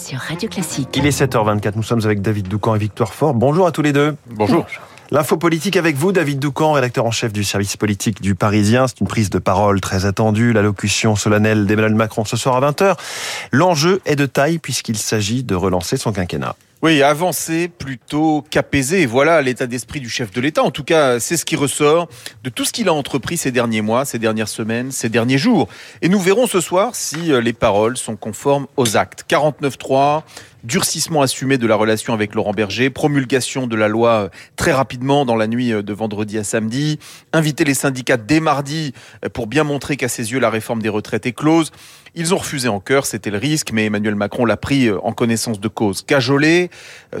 sur Radio Classique. Il est 7h24, nous sommes avec David Doucan et Victoire Fort. Bonjour à tous les deux. Bonjour. L'info politique avec vous, David Doucan, rédacteur en chef du service politique du Parisien. C'est une prise de parole très attendue, l'allocution solennelle d'Emmanuel Macron ce soir à 20h. L'enjeu est de taille puisqu'il s'agit de relancer son quinquennat. Oui, avancer plutôt qu'apaiser. Voilà l'état d'esprit du chef de l'État. En tout cas, c'est ce qui ressort de tout ce qu'il a entrepris ces derniers mois, ces dernières semaines, ces derniers jours. Et nous verrons ce soir si euh, les paroles sont conformes aux actes. 49.3, durcissement assumé de la relation avec Laurent Berger, promulgation de la loi euh, très rapidement dans la nuit euh, de vendredi à samedi, inviter les syndicats dès mardi pour bien montrer qu'à ses yeux la réforme des retraites est close. Ils ont refusé en cœur, c'était le risque, mais Emmanuel Macron l'a pris en connaissance de cause. Cajoler,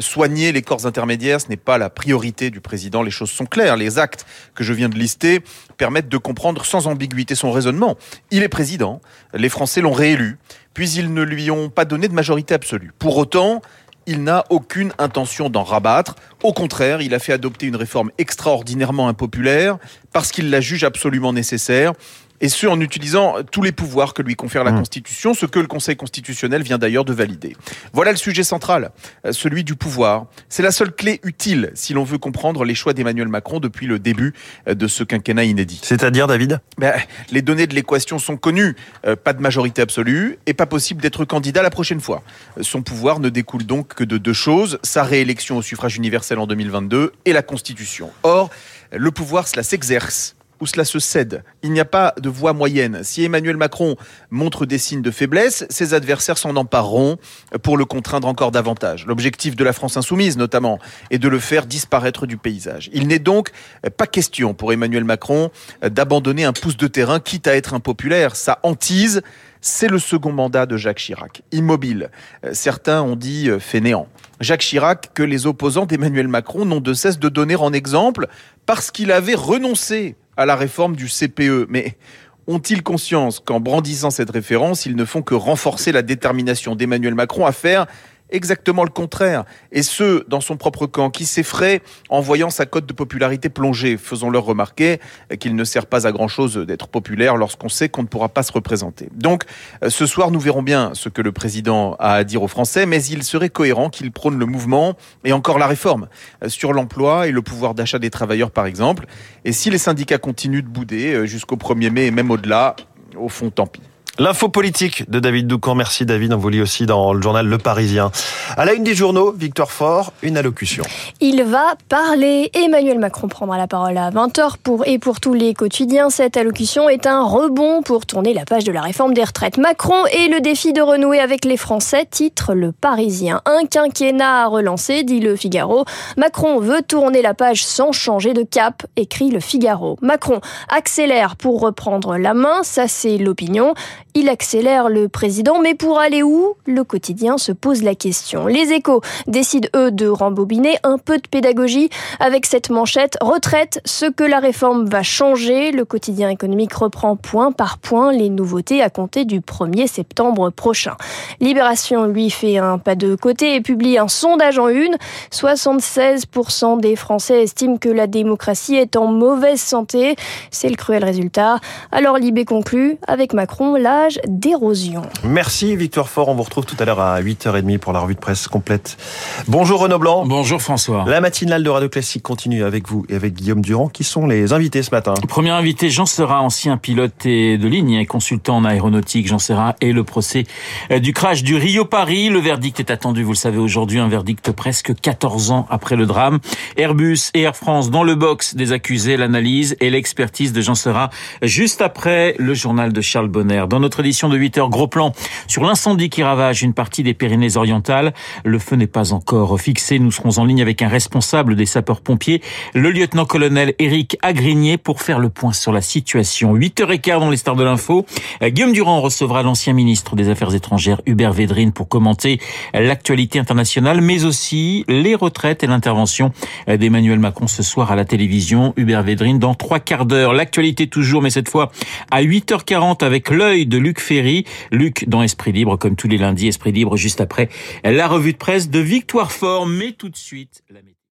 soigner les corps intermédiaires, ce n'est pas la priorité du président. Les choses sont claires. Les actes que je viens de lister permettent de comprendre sans ambiguïté son raisonnement. Il est président, les Français l'ont réélu, puis ils ne lui ont pas donné de majorité absolue. Pour autant, il n'a aucune intention d'en rabattre. Au contraire, il a fait adopter une réforme extraordinairement impopulaire parce qu'il la juge absolument nécessaire et ce en utilisant tous les pouvoirs que lui confère la mmh. Constitution, ce que le Conseil constitutionnel vient d'ailleurs de valider. Voilà le sujet central, euh, celui du pouvoir. C'est la seule clé utile si l'on veut comprendre les choix d'Emmanuel Macron depuis le début euh, de ce quinquennat inédit. C'est-à-dire, David? Ben, Les données de l'équation sont connues. Euh, pas de majorité absolue et pas possible d'être candidat la prochaine fois. Son pouvoir ne découle donc que de deux choses, sa réélection au suffrage universel en 2022 et la Constitution. Or, le pouvoir, cela s'exerce où cela se cède. Il n'y a pas de voie moyenne. Si Emmanuel Macron montre des signes de faiblesse, ses adversaires s'en empareront pour le contraindre encore davantage. L'objectif de la France insoumise, notamment, est de le faire disparaître du paysage. Il n'est donc pas question pour Emmanuel Macron d'abandonner un pouce de terrain, quitte à être impopulaire. Sa hantise, c'est le second mandat de Jacques Chirac. Immobile. Certains ont dit fainéant. Jacques Chirac, que les opposants d'Emmanuel Macron n'ont de cesse de donner en exemple parce qu'il avait renoncé à la réforme du CPE. Mais ont-ils conscience qu'en brandissant cette référence, ils ne font que renforcer la détermination d'Emmanuel Macron à faire exactement le contraire. Et ce, dans son propre camp, qui s'effraie en voyant sa cote de popularité plonger, faisons-leur remarquer qu'il ne sert pas à grand-chose d'être populaire lorsqu'on sait qu'on ne pourra pas se représenter. Donc, euh, ce soir, nous verrons bien ce que le président a à dire aux Français, mais il serait cohérent qu'il prône le mouvement et encore la réforme euh, sur l'emploi et le pouvoir d'achat des travailleurs, par exemple. Et si les syndicats continuent de bouder euh, jusqu'au 1er mai et même au-delà, au fond, tant pis. L'info politique de David Doucan. Merci David, on vous lit aussi dans le journal Le Parisien. À la une des journaux, Victor Fort, une allocution. Il va parler. Emmanuel Macron prendra la parole à 20h pour et pour tous les quotidiens. Cette allocution est un rebond pour tourner la page de la réforme des retraites. Macron et le défi de renouer avec les Français, titre Le Parisien. Un quinquennat à relancer, dit Le Figaro. Macron veut tourner la page sans changer de cap, écrit Le Figaro. Macron accélère pour reprendre la main, ça c'est l'opinion. Il accélère le président, mais pour aller où? Le quotidien se pose la question. Les échos décident, eux, de rembobiner un peu de pédagogie avec cette manchette retraite, ce que la réforme va changer. Le quotidien économique reprend point par point les nouveautés à compter du 1er septembre prochain. Libération, lui, fait un pas de côté et publie un sondage en une. 76% des Français estiment que la démocratie est en mauvaise santé. C'est le cruel résultat. Alors Libé conclut, avec Macron, là, d'érosion. Merci Victor Fort, on vous retrouve tout à l'heure à 8h30 pour la revue de presse complète. Bonjour Renaud Blanc. Bonjour François. La matinale de Radio Classique continue avec vous et avec Guillaume Durand. Qui sont les invités ce matin Premier invité, Jean Serra, ancien pilote de ligne et consultant en aéronautique. Jean Serra et le procès euh, du crash du Rio Paris. Le verdict est attendu, vous le savez aujourd'hui, un verdict presque 14 ans après le drame. Airbus et Air France dans le box des accusés, l'analyse et l'expertise de Jean Serra juste après le journal de Charles Bonner. Dans notre édition de 8 heures, gros plan sur l'incendie qui ravage une partie des Pyrénées-Orientales. Le feu n'est pas encore fixé. Nous serons en ligne avec un responsable des sapeurs-pompiers, le lieutenant-colonel Éric Agrigné, pour faire le point sur la situation. 8h15 dans les stars de l'info. Guillaume Durand recevra l'ancien ministre des Affaires étrangères, Hubert Védrine, pour commenter l'actualité internationale, mais aussi les retraites et l'intervention d'Emmanuel Macron ce soir à la télévision. Hubert Védrine dans trois quarts d'heure. L'actualité toujours, mais cette fois à 8h40 avec l'œil de Luc Ferry. Luc dans Esprit Libre, comme tous les lundis, Esprit Libre juste après la revue de presse de Victoire Fort. Mais tout de suite, la.